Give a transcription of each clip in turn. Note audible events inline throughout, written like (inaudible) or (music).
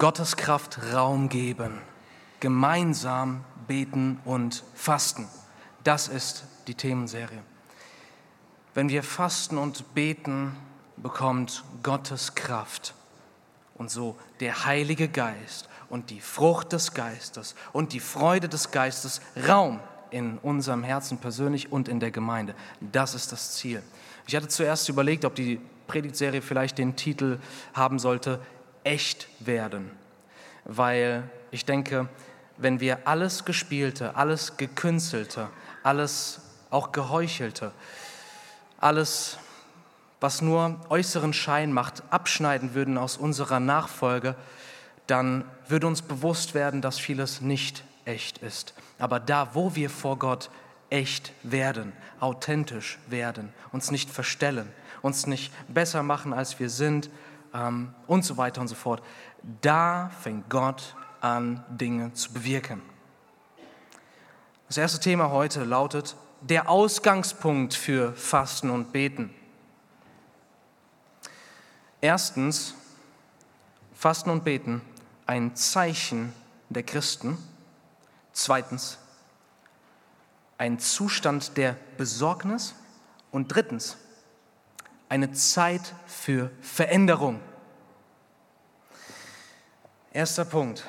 Gottes Kraft Raum geben, gemeinsam beten und fasten. Das ist die Themenserie. Wenn wir fasten und beten, bekommt Gottes Kraft und so der Heilige Geist und die Frucht des Geistes und die Freude des Geistes Raum in unserem Herzen persönlich und in der Gemeinde. Das ist das Ziel. Ich hatte zuerst überlegt, ob die Predigtserie vielleicht den Titel haben sollte, echt werden, weil ich denke, wenn wir alles Gespielte, alles Gekünstelte, alles auch Geheuchelte, alles, was nur äußeren Schein macht, abschneiden würden aus unserer Nachfolge, dann würde uns bewusst werden, dass vieles nicht echt ist. Aber da, wo wir vor Gott echt werden, authentisch werden, uns nicht verstellen, uns nicht besser machen, als wir sind ähm, und so weiter und so fort, da fängt Gott an, Dinge zu bewirken. Das erste Thema heute lautet der Ausgangspunkt für Fasten und Beten. Erstens, Fasten und Beten, ein Zeichen der Christen. Zweitens, ein Zustand der Besorgnis. Und drittens, eine Zeit für Veränderung. Erster Punkt.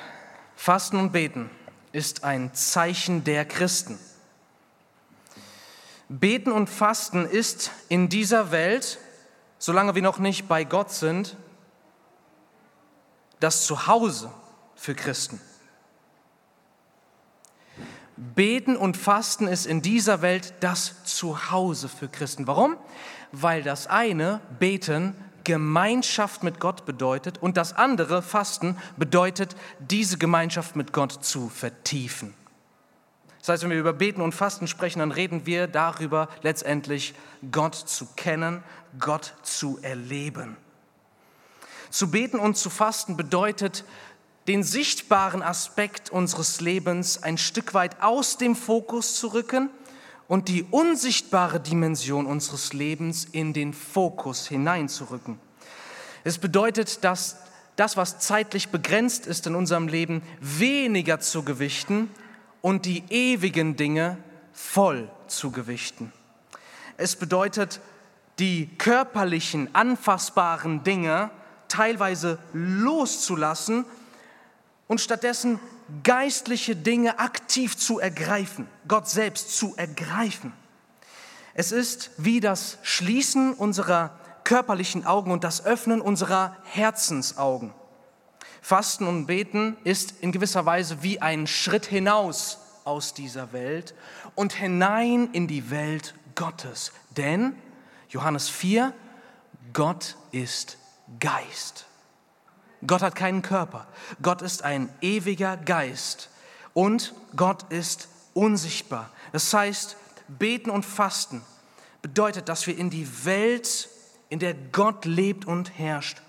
Fasten und Beten ist ein Zeichen der Christen. Beten und Fasten ist in dieser Welt, solange wir noch nicht bei Gott sind, das Zuhause für Christen. Beten und Fasten ist in dieser Welt das Zuhause für Christen. Warum? Weil das eine, Beten, Gemeinschaft mit Gott bedeutet und das andere, Fasten, bedeutet, diese Gemeinschaft mit Gott zu vertiefen. Das heißt, wenn wir über Beten und Fasten sprechen, dann reden wir darüber, letztendlich Gott zu kennen, Gott zu erleben. Zu beten und zu fasten bedeutet, den sichtbaren Aspekt unseres Lebens ein Stück weit aus dem Fokus zu rücken und die unsichtbare Dimension unseres Lebens in den Fokus hineinzurücken. Es bedeutet, dass das, was zeitlich begrenzt ist in unserem Leben, weniger zu gewichten und die ewigen Dinge voll zu gewichten. Es bedeutet, die körperlichen, anfassbaren Dinge teilweise loszulassen und stattdessen geistliche Dinge aktiv zu ergreifen, Gott selbst zu ergreifen. Es ist wie das Schließen unserer körperlichen Augen und das Öffnen unserer Herzensaugen. Fasten und Beten ist in gewisser Weise wie ein Schritt hinaus aus dieser Welt und hinein in die Welt Gottes. Denn, Johannes 4, Gott ist Geist. Gott hat keinen Körper. Gott ist ein ewiger Geist und Gott ist unsichtbar. Das heißt, beten und fasten bedeutet, dass wir in die Welt, in der Gott lebt und herrscht,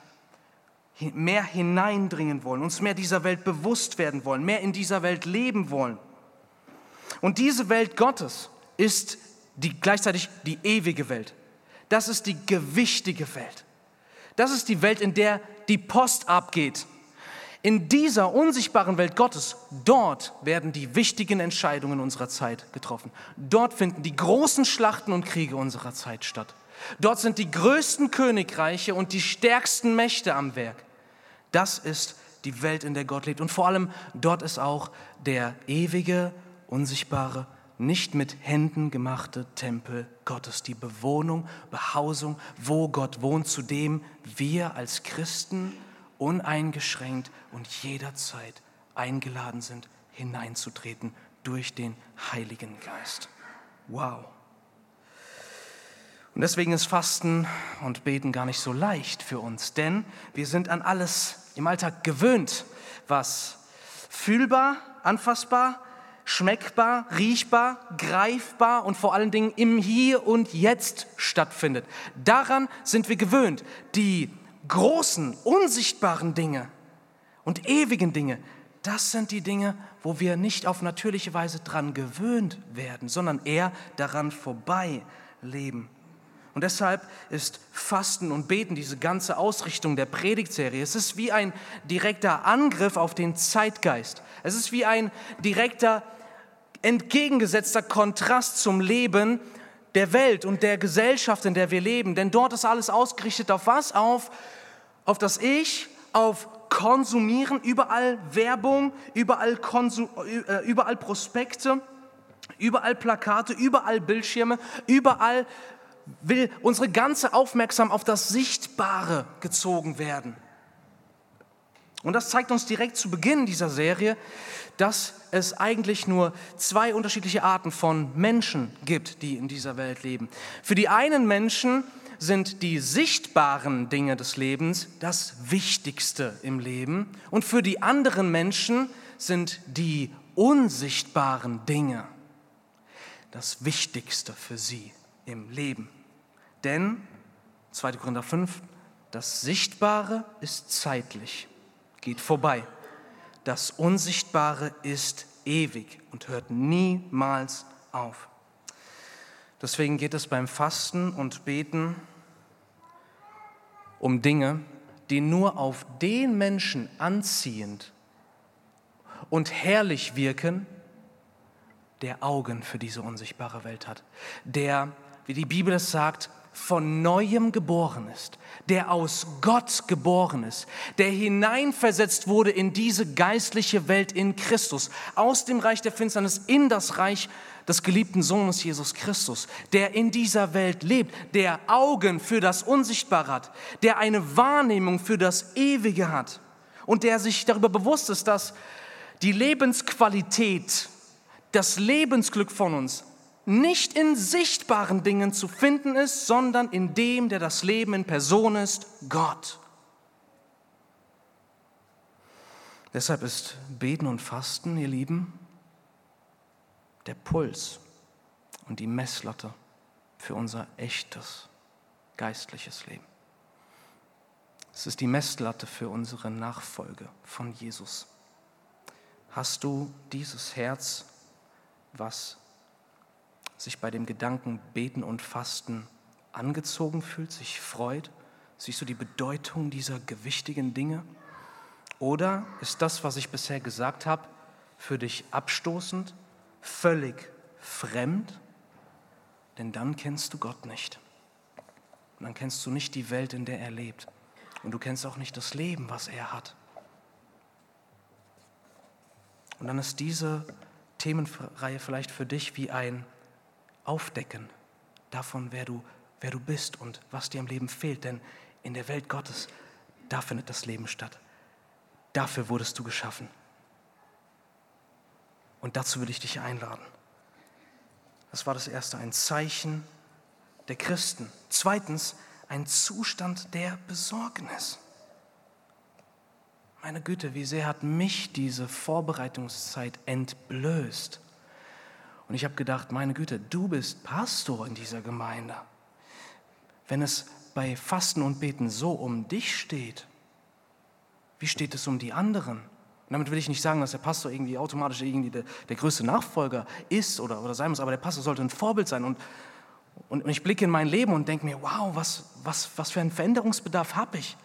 mehr hineindringen wollen, uns mehr dieser Welt bewusst werden wollen, mehr in dieser Welt leben wollen. Und diese Welt Gottes ist die, gleichzeitig die ewige Welt. Das ist die gewichtige Welt. Das ist die Welt, in der die Post abgeht. In dieser unsichtbaren Welt Gottes, dort werden die wichtigen Entscheidungen unserer Zeit getroffen. Dort finden die großen Schlachten und Kriege unserer Zeit statt. Dort sind die größten Königreiche und die stärksten Mächte am Werk. Das ist die Welt, in der Gott lebt. Und vor allem dort ist auch der ewige, unsichtbare nicht mit Händen gemachte Tempel Gottes, die Bewohnung, Behausung, wo Gott wohnt, zu dem wir als Christen uneingeschränkt und jederzeit eingeladen sind, hineinzutreten durch den Heiligen Geist. Wow. Und deswegen ist Fasten und Beten gar nicht so leicht für uns, denn wir sind an alles im Alltag gewöhnt, was fühlbar, anfassbar, schmeckbar, riechbar, greifbar und vor allen Dingen im Hier und Jetzt stattfindet. Daran sind wir gewöhnt. Die großen, unsichtbaren Dinge und ewigen Dinge, das sind die Dinge, wo wir nicht auf natürliche Weise dran gewöhnt werden, sondern eher daran vorbei leben. Und deshalb ist Fasten und Beten, diese ganze Ausrichtung der Predigtserie, es ist wie ein direkter Angriff auf den Zeitgeist. Es ist wie ein direkter entgegengesetzter Kontrast zum Leben der Welt und der Gesellschaft, in der wir leben. Denn dort ist alles ausgerichtet auf was? Auf, auf das Ich, auf Konsumieren, überall Werbung, überall, Konsum, äh, überall Prospekte, überall Plakate, überall Bildschirme, überall will unsere ganze Aufmerksamkeit auf das Sichtbare gezogen werden. Und das zeigt uns direkt zu Beginn dieser Serie, dass es eigentlich nur zwei unterschiedliche Arten von Menschen gibt, die in dieser Welt leben. Für die einen Menschen sind die sichtbaren Dinge des Lebens das Wichtigste im Leben und für die anderen Menschen sind die unsichtbaren Dinge das Wichtigste für sie im Leben. Denn, 2. Korinther 5, das Sichtbare ist zeitlich, geht vorbei. Das Unsichtbare ist ewig und hört niemals auf. Deswegen geht es beim Fasten und Beten um Dinge, die nur auf den Menschen anziehend und herrlich wirken, der Augen für diese unsichtbare Welt hat, der, wie die Bibel es sagt, von neuem geboren ist, der aus Gott geboren ist, der hineinversetzt wurde in diese geistliche Welt in Christus, aus dem Reich der Finsternis in das Reich des geliebten Sohnes Jesus Christus, der in dieser Welt lebt, der Augen für das Unsichtbare hat, der eine Wahrnehmung für das Ewige hat und der sich darüber bewusst ist, dass die Lebensqualität das Lebensglück von uns nicht in sichtbaren Dingen zu finden ist, sondern in dem, der das Leben in Person ist, Gott. Deshalb ist Beten und Fasten, ihr Lieben, der Puls und die Messlatte für unser echtes geistliches Leben. Es ist die Messlatte für unsere Nachfolge von Jesus. Hast du dieses Herz was sich bei dem Gedanken Beten und Fasten angezogen fühlt, sich freut? Siehst du die Bedeutung dieser gewichtigen Dinge? Oder ist das, was ich bisher gesagt habe, für dich abstoßend, völlig fremd? Denn dann kennst du Gott nicht. Und dann kennst du nicht die Welt, in der er lebt. Und du kennst auch nicht das Leben, was er hat. Und dann ist diese Themenreihe vielleicht für dich wie ein Aufdecken davon, wer du, wer du bist und was dir im Leben fehlt. Denn in der Welt Gottes, da findet das Leben statt. Dafür wurdest du geschaffen. Und dazu will ich dich einladen. Das war das Erste, ein Zeichen der Christen. Zweitens, ein Zustand der Besorgnis. Meine Güte, wie sehr hat mich diese Vorbereitungszeit entblößt. Und ich habe gedacht, meine Güte, du bist Pastor in dieser Gemeinde. Wenn es bei Fasten und Beten so um dich steht, wie steht es um die anderen? Und damit will ich nicht sagen, dass der Pastor irgendwie automatisch irgendwie der, der größte Nachfolger ist oder, oder sein muss, aber der Pastor sollte ein Vorbild sein. Und, und, und ich blicke in mein Leben und denke mir, wow, was, was, was für einen Veränderungsbedarf habe ich?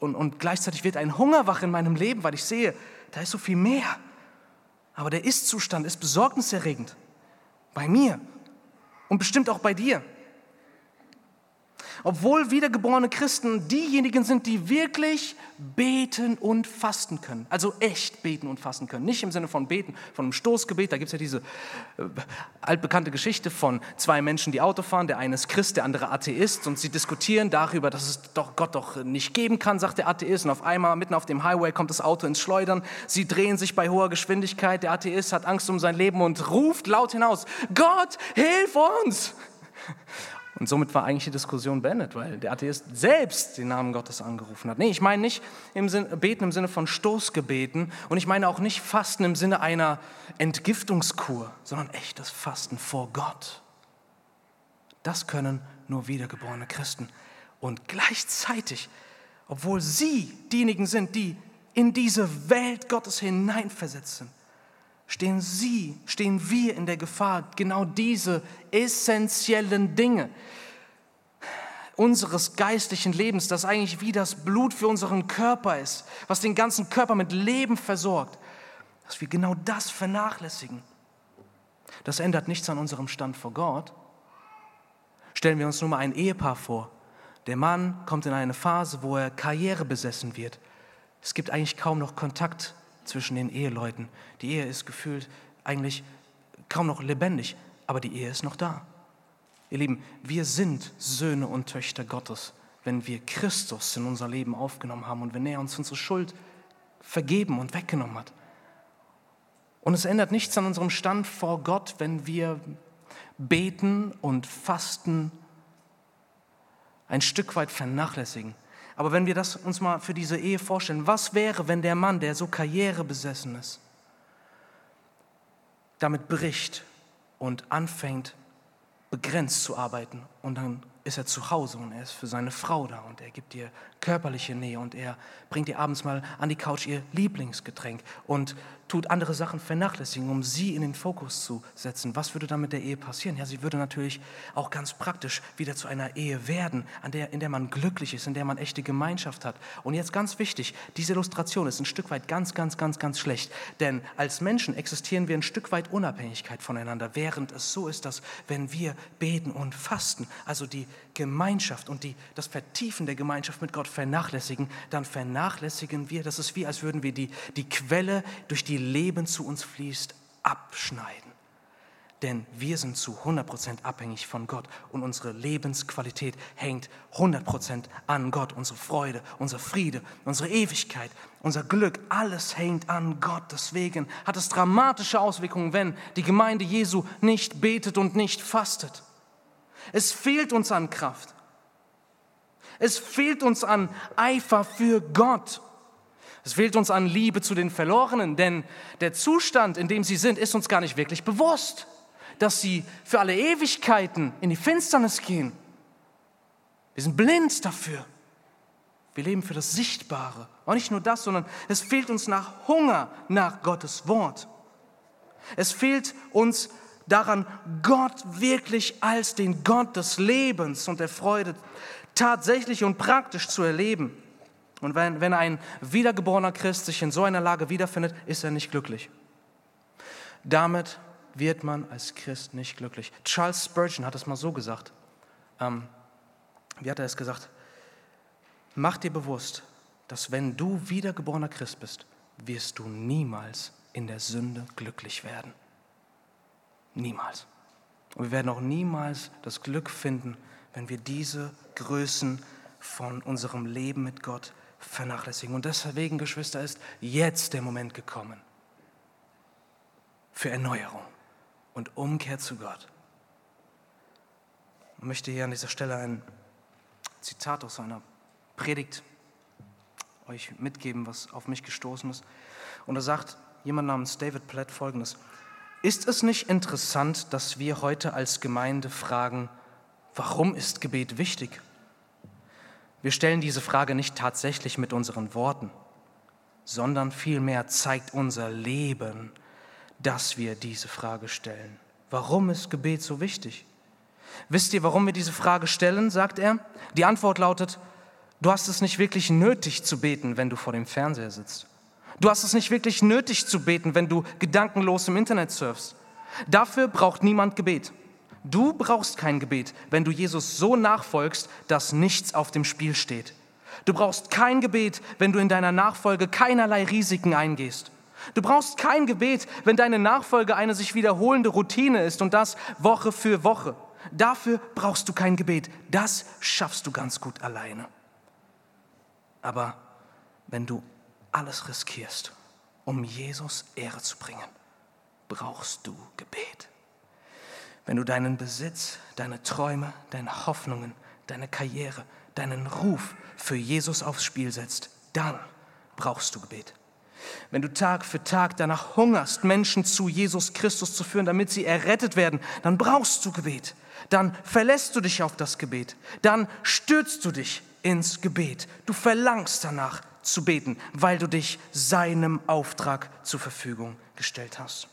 und, und gleichzeitig wird ein Hunger wach in meinem Leben, weil ich sehe, da ist so viel mehr. Aber der Ist-Zustand ist besorgniserregend. Bei mir und bestimmt auch bei dir. Obwohl wiedergeborene Christen diejenigen sind, die wirklich beten und fasten können. Also echt beten und fasten können. Nicht im Sinne von beten, von einem Stoßgebet. Da gibt es ja diese äh, altbekannte Geschichte von zwei Menschen, die Auto fahren. Der eine ist Christ, der andere Atheist. Und sie diskutieren darüber, dass es doch Gott doch nicht geben kann, sagt der Atheist. Und auf einmal, mitten auf dem Highway, kommt das Auto ins Schleudern. Sie drehen sich bei hoher Geschwindigkeit. Der Atheist hat Angst um sein Leben und ruft laut hinaus, Gott, hilf uns! Und somit war eigentlich die Diskussion beendet, weil der Atheist selbst den Namen Gottes angerufen hat. Nee, ich meine nicht im Sinne, beten im Sinne von Stoßgebeten und ich meine auch nicht Fasten im Sinne einer Entgiftungskur, sondern echtes Fasten vor Gott. Das können nur wiedergeborene Christen. Und gleichzeitig, obwohl sie diejenigen sind, die in diese Welt Gottes hineinversetzt sind, stehen Sie, stehen wir in der Gefahr, genau diese essentiellen Dinge, unseres geistlichen Lebens, das eigentlich wie das Blut für unseren Körper ist, was den ganzen Körper mit Leben versorgt, dass wir genau das vernachlässigen. Das ändert nichts an unserem Stand vor Gott. Stellen wir uns nur mal ein Ehepaar vor. Der Mann kommt in eine Phase, wo er Karriere besessen wird. Es gibt eigentlich kaum noch Kontakt zwischen den Eheleuten. Die Ehe ist gefühlt eigentlich kaum noch lebendig, aber die Ehe ist noch da. Ihr Lieben, wir sind Söhne und Töchter Gottes, wenn wir Christus in unser Leben aufgenommen haben und wenn er uns unsere Schuld vergeben und weggenommen hat. Und es ändert nichts an unserem Stand vor Gott, wenn wir beten und fasten ein Stück weit vernachlässigen. Aber wenn wir das uns mal für diese Ehe vorstellen, was wäre, wenn der Mann, der so karrierebesessen ist, damit bricht und anfängt, begrenzt zu arbeiten und dann ist er zu Hause und er ist für seine Frau da und er gibt ihr körperliche Nähe und er bringt ihr abends mal an die Couch ihr Lieblingsgetränk und tut andere Sachen vernachlässigen, um sie in den Fokus zu setzen. Was würde dann mit der Ehe passieren? Ja, sie würde natürlich auch ganz praktisch wieder zu einer Ehe werden, an der, in der man glücklich ist, in der man echte Gemeinschaft hat. Und jetzt ganz wichtig, diese Illustration ist ein Stück weit ganz, ganz, ganz, ganz schlecht. Denn als Menschen existieren wir ein Stück weit Unabhängigkeit voneinander, während es so ist, dass wenn wir beten und fasten, also die Gemeinschaft und die, das Vertiefen der Gemeinschaft mit Gott vernachlässigen, dann vernachlässigen wir, das ist wie, als würden wir die, die Quelle, durch die Leben zu uns fließt, abschneiden. Denn wir sind zu 100% abhängig von Gott und unsere Lebensqualität hängt 100% an Gott. Unsere Freude, unser Friede, unsere Ewigkeit, unser Glück, alles hängt an Gott. Deswegen hat es dramatische Auswirkungen, wenn die Gemeinde Jesu nicht betet und nicht fastet. Es fehlt uns an Kraft. Es fehlt uns an Eifer für Gott. Es fehlt uns an Liebe zu den Verlorenen, denn der Zustand, in dem sie sind, ist uns gar nicht wirklich bewusst, dass sie für alle Ewigkeiten in die Finsternis gehen. Wir sind blind dafür. Wir leben für das Sichtbare. Und nicht nur das, sondern es fehlt uns nach Hunger nach Gottes Wort. Es fehlt uns daran, Gott wirklich als den Gott des Lebens und der Freude tatsächlich und praktisch zu erleben. Und wenn, wenn ein wiedergeborener Christ sich in so einer Lage wiederfindet, ist er nicht glücklich. Damit wird man als Christ nicht glücklich. Charles Spurgeon hat es mal so gesagt. Ähm, wie hat er es gesagt? Mach dir bewusst, dass wenn du wiedergeborener Christ bist, wirst du niemals in der Sünde glücklich werden. Niemals. Und wir werden auch niemals das Glück finden, wenn wir diese Größen von unserem Leben mit Gott vernachlässigen. Und deswegen, Geschwister, ist jetzt der Moment gekommen für Erneuerung und Umkehr zu Gott. Ich möchte hier an dieser Stelle ein Zitat aus einer Predigt euch mitgeben, was auf mich gestoßen ist. Und da sagt jemand namens David Platt folgendes. Ist es nicht interessant, dass wir heute als Gemeinde fragen, warum ist Gebet wichtig? Wir stellen diese Frage nicht tatsächlich mit unseren Worten, sondern vielmehr zeigt unser Leben, dass wir diese Frage stellen. Warum ist Gebet so wichtig? Wisst ihr, warum wir diese Frage stellen, sagt er? Die Antwort lautet, du hast es nicht wirklich nötig zu beten, wenn du vor dem Fernseher sitzt. Du hast es nicht wirklich nötig zu beten, wenn du gedankenlos im Internet surfst. Dafür braucht niemand Gebet. Du brauchst kein Gebet, wenn du Jesus so nachfolgst, dass nichts auf dem Spiel steht. Du brauchst kein Gebet, wenn du in deiner Nachfolge keinerlei Risiken eingehst. Du brauchst kein Gebet, wenn deine Nachfolge eine sich wiederholende Routine ist und das Woche für Woche. Dafür brauchst du kein Gebet. Das schaffst du ganz gut alleine. Aber wenn du alles riskierst, um Jesus Ehre zu bringen, brauchst du Gebet. Wenn du deinen Besitz, deine Träume, deine Hoffnungen, deine Karriere, deinen Ruf für Jesus aufs Spiel setzt, dann brauchst du Gebet. Wenn du Tag für Tag danach hungerst, Menschen zu Jesus Christus zu führen, damit sie errettet werden, dann brauchst du Gebet. Dann verlässt du dich auf das Gebet. Dann stürzt du dich ins Gebet. Du verlangst danach zu beten, weil du dich seinem Auftrag zur Verfügung gestellt hast.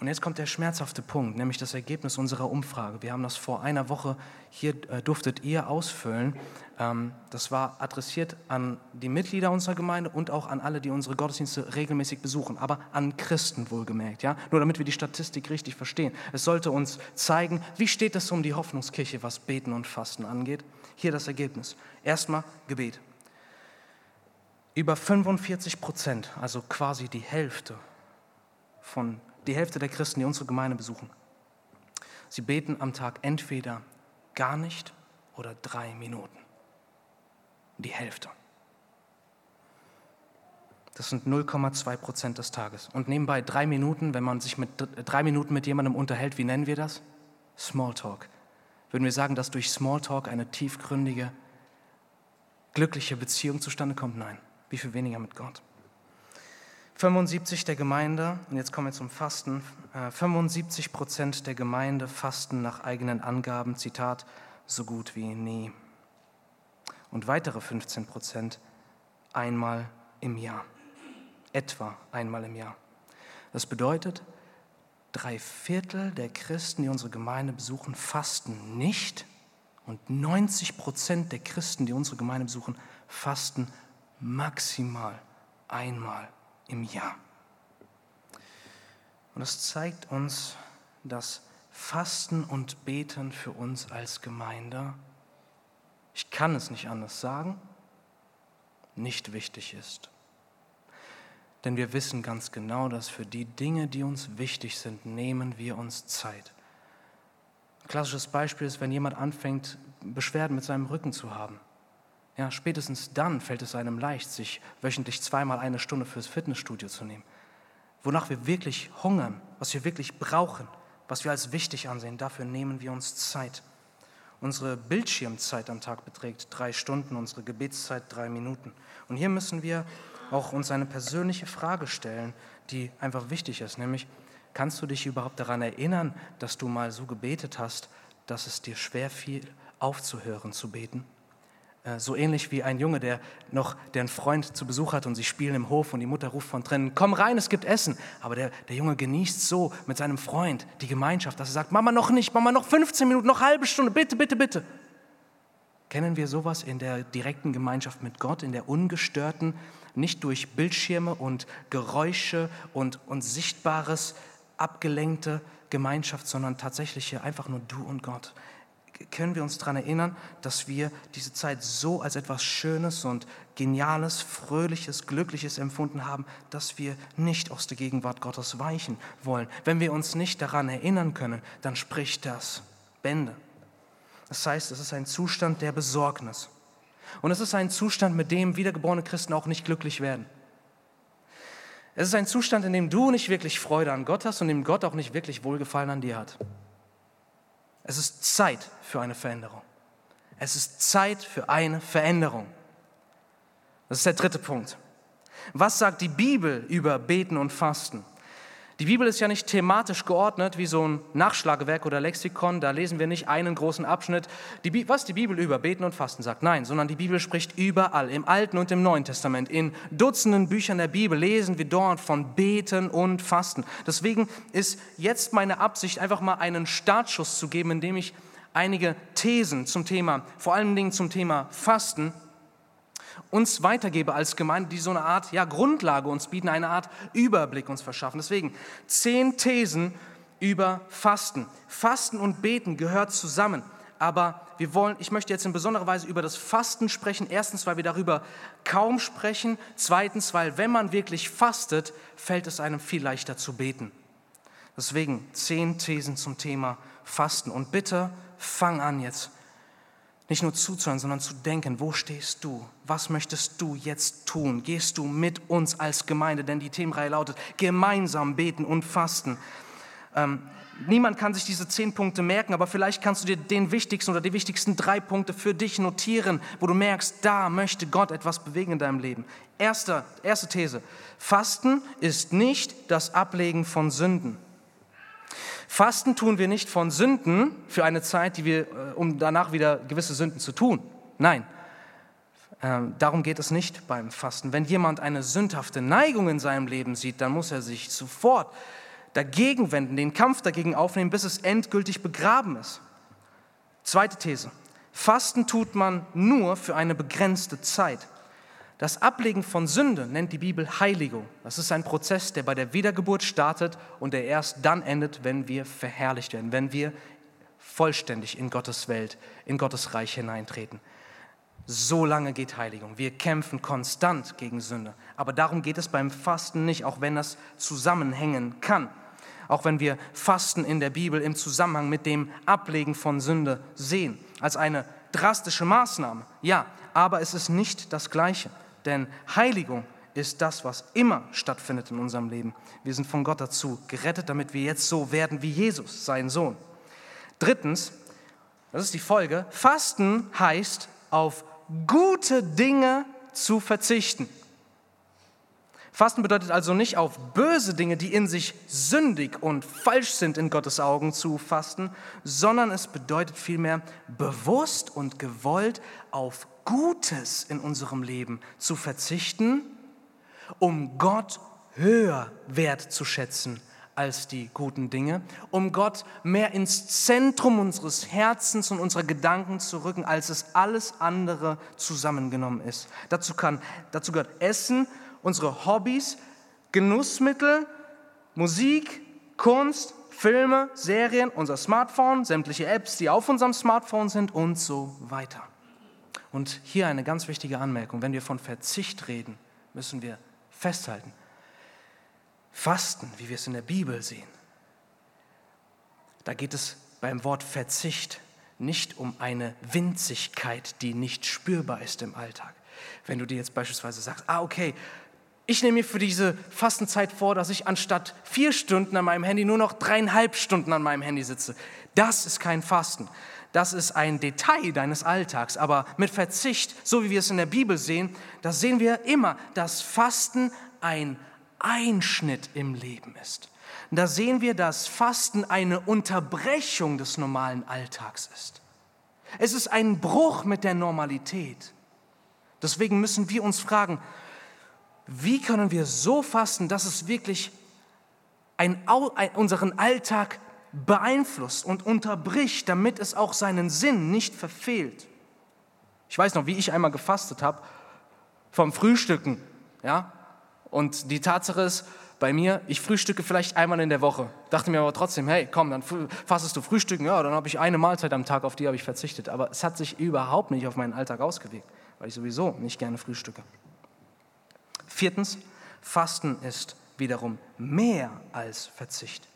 Und jetzt kommt der schmerzhafte Punkt, nämlich das Ergebnis unserer Umfrage. Wir haben das vor einer Woche, hier äh, durftet ihr ausfüllen. Ähm, das war adressiert an die Mitglieder unserer Gemeinde und auch an alle, die unsere Gottesdienste regelmäßig besuchen, aber an Christen wohlgemerkt. Ja? Nur damit wir die Statistik richtig verstehen. Es sollte uns zeigen, wie steht es um die Hoffnungskirche, was Beten und Fasten angeht. Hier das Ergebnis. Erstmal Gebet. Über 45 Prozent, also quasi die Hälfte von die Hälfte der Christen, die unsere Gemeinde besuchen, sie beten am Tag entweder gar nicht oder drei Minuten. Die Hälfte. Das sind 0,2 Prozent des Tages. Und nebenbei drei Minuten, wenn man sich mit drei Minuten mit jemandem unterhält, wie nennen wir das? Smalltalk. Würden wir sagen, dass durch Smalltalk eine tiefgründige, glückliche Beziehung zustande kommt? Nein. Wie viel weniger mit Gott? 75 der Gemeinde, und jetzt kommen wir zum Fasten, 75 äh, Prozent der Gemeinde fasten nach eigenen Angaben, Zitat, so gut wie nie. Und weitere 15 Prozent einmal im Jahr, etwa einmal im Jahr. Das bedeutet, drei Viertel der Christen, die unsere Gemeinde besuchen, fasten nicht und 90 Prozent der Christen, die unsere Gemeinde besuchen, fasten maximal einmal im Jahr. Und das zeigt uns, dass Fasten und Beten für uns als Gemeinde, ich kann es nicht anders sagen, nicht wichtig ist. Denn wir wissen ganz genau, dass für die Dinge, die uns wichtig sind, nehmen wir uns Zeit. Ein klassisches Beispiel ist, wenn jemand anfängt, Beschwerden mit seinem Rücken zu haben. Ja, spätestens dann fällt es einem leicht, sich wöchentlich zweimal eine Stunde fürs Fitnessstudio zu nehmen. Wonach wir wirklich hungern, was wir wirklich brauchen, was wir als wichtig ansehen, dafür nehmen wir uns Zeit. Unsere Bildschirmzeit am Tag beträgt drei Stunden, unsere Gebetszeit drei Minuten. Und hier müssen wir auch uns eine persönliche Frage stellen, die einfach wichtig ist, nämlich, kannst du dich überhaupt daran erinnern, dass du mal so gebetet hast, dass es dir schwer fiel, aufzuhören zu beten? Äh, so ähnlich wie ein Junge, der noch der Freund zu Besuch hat und sie spielen im Hof und die Mutter ruft von drinnen, komm rein, es gibt Essen. Aber der, der Junge genießt so mit seinem Freund die Gemeinschaft, dass er sagt, Mama noch nicht, Mama noch 15 Minuten, noch halbe Stunde, bitte, bitte, bitte. Kennen wir sowas in der direkten Gemeinschaft mit Gott, in der ungestörten, nicht durch Bildschirme und Geräusche und, und Sichtbares abgelenkte Gemeinschaft, sondern tatsächlich einfach nur du und Gott? Können wir uns daran erinnern, dass wir diese Zeit so als etwas Schönes und Geniales, Fröhliches, Glückliches empfunden haben, dass wir nicht aus der Gegenwart Gottes weichen wollen. Wenn wir uns nicht daran erinnern können, dann spricht das Bände. Das heißt, es ist ein Zustand der Besorgnis. Und es ist ein Zustand, mit dem wiedergeborene Christen auch nicht glücklich werden. Es ist ein Zustand, in dem du nicht wirklich Freude an Gott hast und dem Gott auch nicht wirklich Wohlgefallen an dir hat. Es ist Zeit für eine Veränderung. Es ist Zeit für eine Veränderung. Das ist der dritte Punkt. Was sagt die Bibel über Beten und Fasten? Die Bibel ist ja nicht thematisch geordnet wie so ein Nachschlagewerk oder Lexikon. Da lesen wir nicht einen großen Abschnitt, die, was die Bibel über Beten und Fasten sagt. Nein, sondern die Bibel spricht überall, im Alten und im Neuen Testament. In Dutzenden Büchern der Bibel lesen wir dort von Beten und Fasten. Deswegen ist jetzt meine Absicht, einfach mal einen Startschuss zu geben, indem ich einige Thesen zum Thema, vor allen Dingen zum Thema Fasten, uns weitergebe als Gemeinde, die so eine Art ja, Grundlage uns bieten, eine Art Überblick uns verschaffen. Deswegen zehn Thesen über Fasten. Fasten und Beten gehört zusammen. Aber wir wollen, ich möchte jetzt in besonderer Weise über das Fasten sprechen. Erstens, weil wir darüber kaum sprechen. Zweitens, weil wenn man wirklich fastet, fällt es einem viel leichter zu beten. Deswegen zehn Thesen zum Thema Fasten. Und bitte fang an jetzt nicht nur zuzuhören, sondern zu denken, wo stehst du? Was möchtest du jetzt tun? Gehst du mit uns als Gemeinde? Denn die Themenreihe lautet gemeinsam beten und fasten. Ähm, niemand kann sich diese zehn Punkte merken, aber vielleicht kannst du dir den wichtigsten oder die wichtigsten drei Punkte für dich notieren, wo du merkst, da möchte Gott etwas bewegen in deinem Leben. Erste, erste These. Fasten ist nicht das Ablegen von Sünden. Fasten tun wir nicht von Sünden für eine Zeit, die wir, äh, um danach wieder gewisse Sünden zu tun. Nein, ähm, darum geht es nicht beim Fasten. Wenn jemand eine sündhafte Neigung in seinem Leben sieht, dann muss er sich sofort dagegen wenden, den Kampf dagegen aufnehmen, bis es endgültig begraben ist. Zweite These. Fasten tut man nur für eine begrenzte Zeit. Das Ablegen von Sünde nennt die Bibel Heiligung. Das ist ein Prozess, der bei der Wiedergeburt startet und der erst dann endet, wenn wir verherrlicht werden, wenn wir vollständig in Gottes Welt, in Gottes Reich hineintreten. So lange geht Heiligung. Wir kämpfen konstant gegen Sünde. Aber darum geht es beim Fasten nicht, auch wenn das zusammenhängen kann. Auch wenn wir Fasten in der Bibel im Zusammenhang mit dem Ablegen von Sünde sehen, als eine drastische Maßnahme. Ja, aber es ist nicht das Gleiche. Denn Heiligung ist das, was immer stattfindet in unserem Leben. Wir sind von Gott dazu gerettet, damit wir jetzt so werden wie Jesus, sein Sohn. Drittens, das ist die Folge, Fasten heißt, auf gute Dinge zu verzichten. Fasten bedeutet also nicht auf böse Dinge, die in sich sündig und falsch sind in Gottes Augen zu fasten, sondern es bedeutet vielmehr bewusst und gewollt auf Gutes in unserem Leben zu verzichten, um Gott höher wertzuschätzen als die guten Dinge, um Gott mehr ins Zentrum unseres Herzens und unserer Gedanken zu rücken, als es alles andere zusammengenommen ist. Dazu, kann, dazu gehört Essen, unsere Hobbys, Genussmittel, Musik, Kunst, Filme, Serien, unser Smartphone, sämtliche Apps, die auf unserem Smartphone sind und so weiter. Und hier eine ganz wichtige Anmerkung. Wenn wir von Verzicht reden, müssen wir festhalten. Fasten, wie wir es in der Bibel sehen, da geht es beim Wort Verzicht nicht um eine Winzigkeit, die nicht spürbar ist im Alltag. Wenn du dir jetzt beispielsweise sagst, ah okay, ich nehme mir für diese Fastenzeit vor, dass ich anstatt vier Stunden an meinem Handy nur noch dreieinhalb Stunden an meinem Handy sitze. Das ist kein Fasten das ist ein Detail deines Alltags. Aber mit Verzicht, so wie wir es in der Bibel sehen, da sehen wir immer, dass Fasten ein Einschnitt im Leben ist. Da sehen wir, dass Fasten eine Unterbrechung des normalen Alltags ist. Es ist ein Bruch mit der Normalität. Deswegen müssen wir uns fragen, wie können wir so fasten, dass es wirklich ein, unseren Alltag beeinflusst und unterbricht, damit es auch seinen Sinn nicht verfehlt. Ich weiß noch, wie ich einmal gefastet habe vom Frühstücken, ja? Und die Tatsache ist bei mir, ich frühstücke vielleicht einmal in der Woche. Dachte mir aber trotzdem, hey, komm, dann fastest du Frühstücken, ja, dann habe ich eine Mahlzeit am Tag, auf die habe ich verzichtet. Aber es hat sich überhaupt nicht auf meinen Alltag ausgewirkt, weil ich sowieso nicht gerne frühstücke. Viertens, Fasten ist wiederum mehr als Verzicht.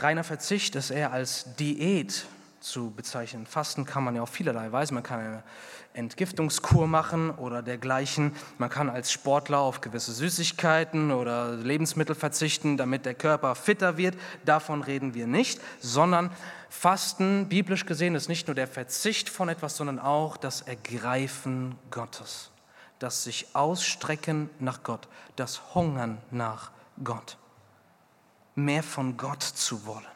Reiner Verzicht ist eher als Diät zu bezeichnen. Fasten kann man ja auf vielerlei Weise. Man kann eine Entgiftungskur machen oder dergleichen. Man kann als Sportler auf gewisse Süßigkeiten oder Lebensmittel verzichten, damit der Körper fitter wird. Davon reden wir nicht, sondern Fasten, biblisch gesehen, ist nicht nur der Verzicht von etwas, sondern auch das Ergreifen Gottes, das sich ausstrecken nach Gott, das Hungern nach Gott mehr von Gott zu wollen.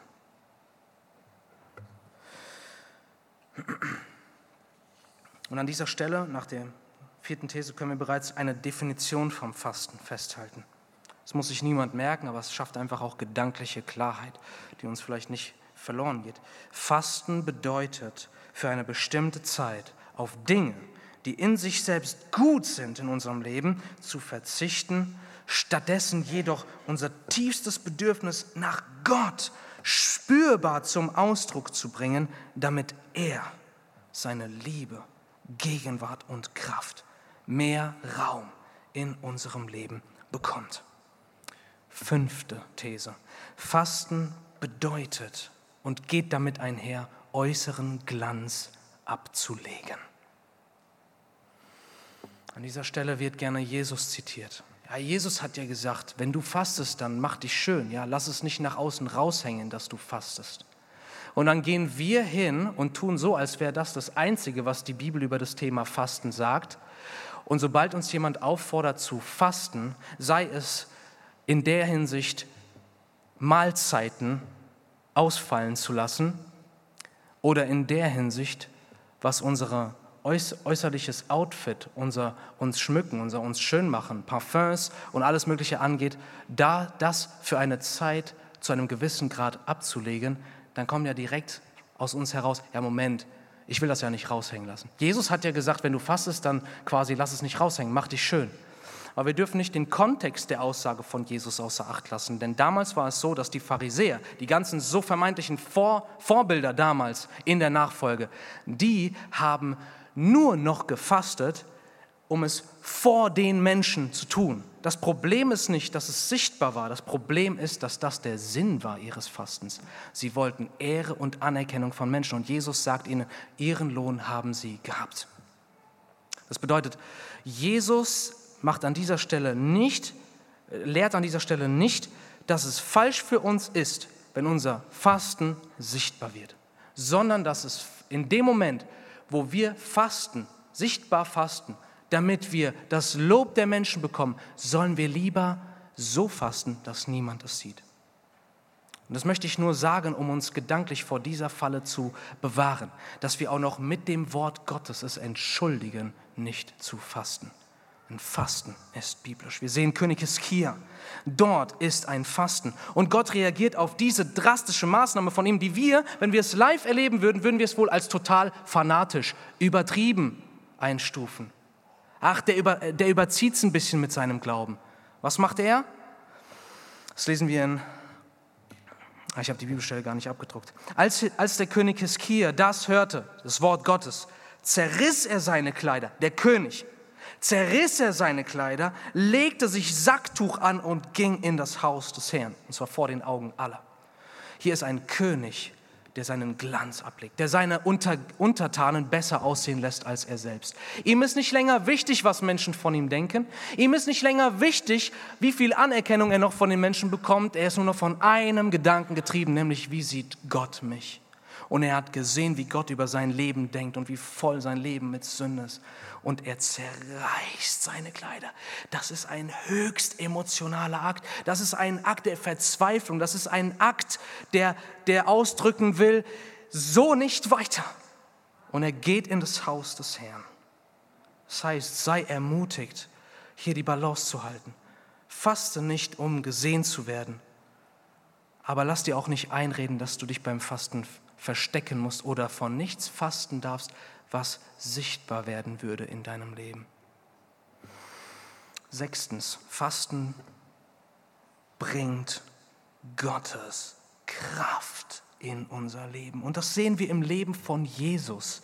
Und an dieser Stelle, nach der vierten These, können wir bereits eine Definition vom Fasten festhalten. Das muss sich niemand merken, aber es schafft einfach auch gedankliche Klarheit, die uns vielleicht nicht verloren geht. Fasten bedeutet für eine bestimmte Zeit auf Dinge, die in sich selbst gut sind in unserem Leben, zu verzichten stattdessen jedoch unser tiefstes Bedürfnis nach Gott spürbar zum Ausdruck zu bringen, damit er seine Liebe, Gegenwart und Kraft mehr Raum in unserem Leben bekommt. Fünfte These. Fasten bedeutet und geht damit einher, äußeren Glanz abzulegen. An dieser Stelle wird gerne Jesus zitiert. Ja, Jesus hat ja gesagt, wenn du fastest, dann mach dich schön. Ja, lass es nicht nach außen raushängen, dass du fastest. Und dann gehen wir hin und tun so, als wäre das das Einzige, was die Bibel über das Thema Fasten sagt. Und sobald uns jemand auffordert zu fasten, sei es in der Hinsicht Mahlzeiten ausfallen zu lassen oder in der Hinsicht, was unsere äußerliches Outfit, unser uns schmücken, unser uns schön machen, Parfums und alles Mögliche angeht, da das für eine Zeit zu einem gewissen Grad abzulegen, dann kommen ja direkt aus uns heraus, ja Moment, ich will das ja nicht raushängen lassen. Jesus hat ja gesagt, wenn du fastest, dann quasi lass es nicht raushängen, mach dich schön. Aber wir dürfen nicht den Kontext der Aussage von Jesus außer Acht lassen, denn damals war es so, dass die Pharisäer, die ganzen so vermeintlichen Vor Vorbilder damals in der Nachfolge, die haben nur noch gefastet, um es vor den Menschen zu tun. Das Problem ist nicht, dass es sichtbar war. Das Problem ist, dass das der Sinn war ihres Fastens. Sie wollten Ehre und Anerkennung von Menschen und Jesus sagt ihnen, ihren Lohn haben sie gehabt. Das bedeutet, Jesus macht an dieser Stelle nicht, lehrt an dieser Stelle nicht, dass es falsch für uns ist, wenn unser Fasten sichtbar wird, sondern dass es in dem Moment, wo wir fasten, sichtbar fasten, damit wir das Lob der Menschen bekommen, sollen wir lieber so fasten, dass niemand es sieht. Und das möchte ich nur sagen, um uns gedanklich vor dieser Falle zu bewahren, dass wir auch noch mit dem Wort Gottes es entschuldigen, nicht zu fasten. Ein Fasten ist biblisch. Wir sehen König Hiskia. Dort ist ein Fasten. Und Gott reagiert auf diese drastische Maßnahme von ihm, die wir, wenn wir es live erleben würden, würden wir es wohl als total fanatisch, übertrieben einstufen. Ach, der, über, der überzieht es ein bisschen mit seinem Glauben. Was macht er? Das lesen wir in. Ah, ich habe die Bibelstelle gar nicht abgedruckt. Als, als der König Hiskia das hörte, das Wort Gottes, zerriss er seine Kleider, der König, zerriss er seine Kleider, legte sich Sacktuch an und ging in das Haus des Herrn, und zwar vor den Augen aller. Hier ist ein König, der seinen Glanz ablegt, der seine Unter Untertanen besser aussehen lässt als er selbst. Ihm ist nicht länger wichtig, was Menschen von ihm denken. Ihm ist nicht länger wichtig, wie viel Anerkennung er noch von den Menschen bekommt. Er ist nur noch von einem Gedanken getrieben, nämlich wie sieht Gott mich? Und er hat gesehen, wie Gott über sein Leben denkt und wie voll sein Leben mit Sünde ist. Und er zerreißt seine Kleider. Das ist ein höchst emotionaler Akt. Das ist ein Akt der Verzweiflung. Das ist ein Akt, der, der ausdrücken will, so nicht weiter. Und er geht in das Haus des Herrn. Das heißt, sei ermutigt, hier die Balance zu halten. Faste nicht, um gesehen zu werden. Aber lass dir auch nicht einreden, dass du dich beim Fasten verstecken musst oder von nichts fasten darfst, was sichtbar werden würde in deinem Leben. Sechstens, Fasten bringt Gottes Kraft in unser Leben. Und das sehen wir im Leben von Jesus.